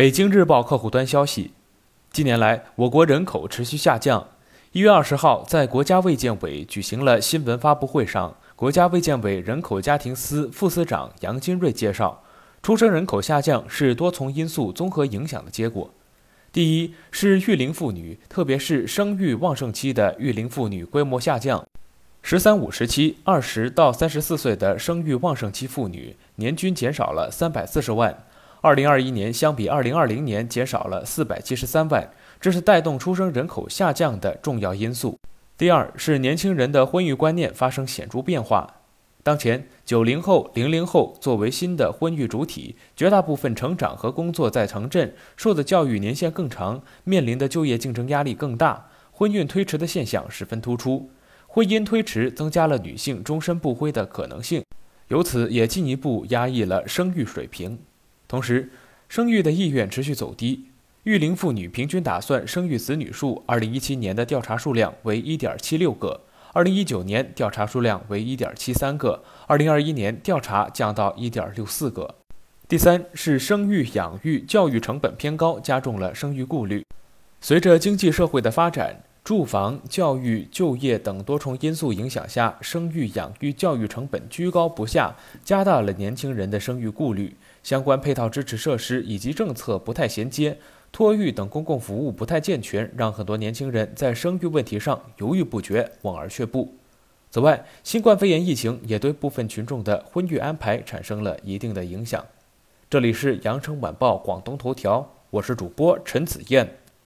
北京日报客户端消息，近年来我国人口持续下降。一月二十号，在国家卫健委举行了新闻发布会上，国家卫健委人口家庭司副司长杨金瑞介绍，出生人口下降是多重因素综合影响的结果。第一是育龄妇女，特别是生育旺盛期的育龄妇女规模下降。“十三五”时期，二十到三十四岁的生育旺盛期妇女年均减少了三百四十万。二零二一年相比二零二零年减少了四百七十三万，这是带动出生人口下降的重要因素。第二是年轻人的婚育观念发生显著变化。当前，九零后、零零后作为新的婚育主体，绝大部分成长和工作在城镇，受的教育年限更长，面临的就业竞争压力更大，婚孕推迟的现象十分突出。婚姻推迟增加了女性终身不婚的可能性，由此也进一步压抑了生育水平。同时，生育的意愿持续走低。育龄妇女平均打算生育子女数，二零一七年的调查数量为一点七六个，二零一九年调查数量为一点七三个，二零二一年调查降到一点六四个。第三是生育、养育、教育成本偏高，加重了生育顾虑。随着经济社会的发展。住房、教育、就业等多重因素影响下，生育、养育、教育成本居高不下，加大了年轻人的生育顾虑。相关配套支持设施以及政策不太衔接，托育等公共服务不太健全，让很多年轻人在生育问题上犹豫不决、望而却步。此外，新冠肺炎疫情也对部分群众的婚育安排产生了一定的影响。这里是羊城晚报广东头条，我是主播陈子燕。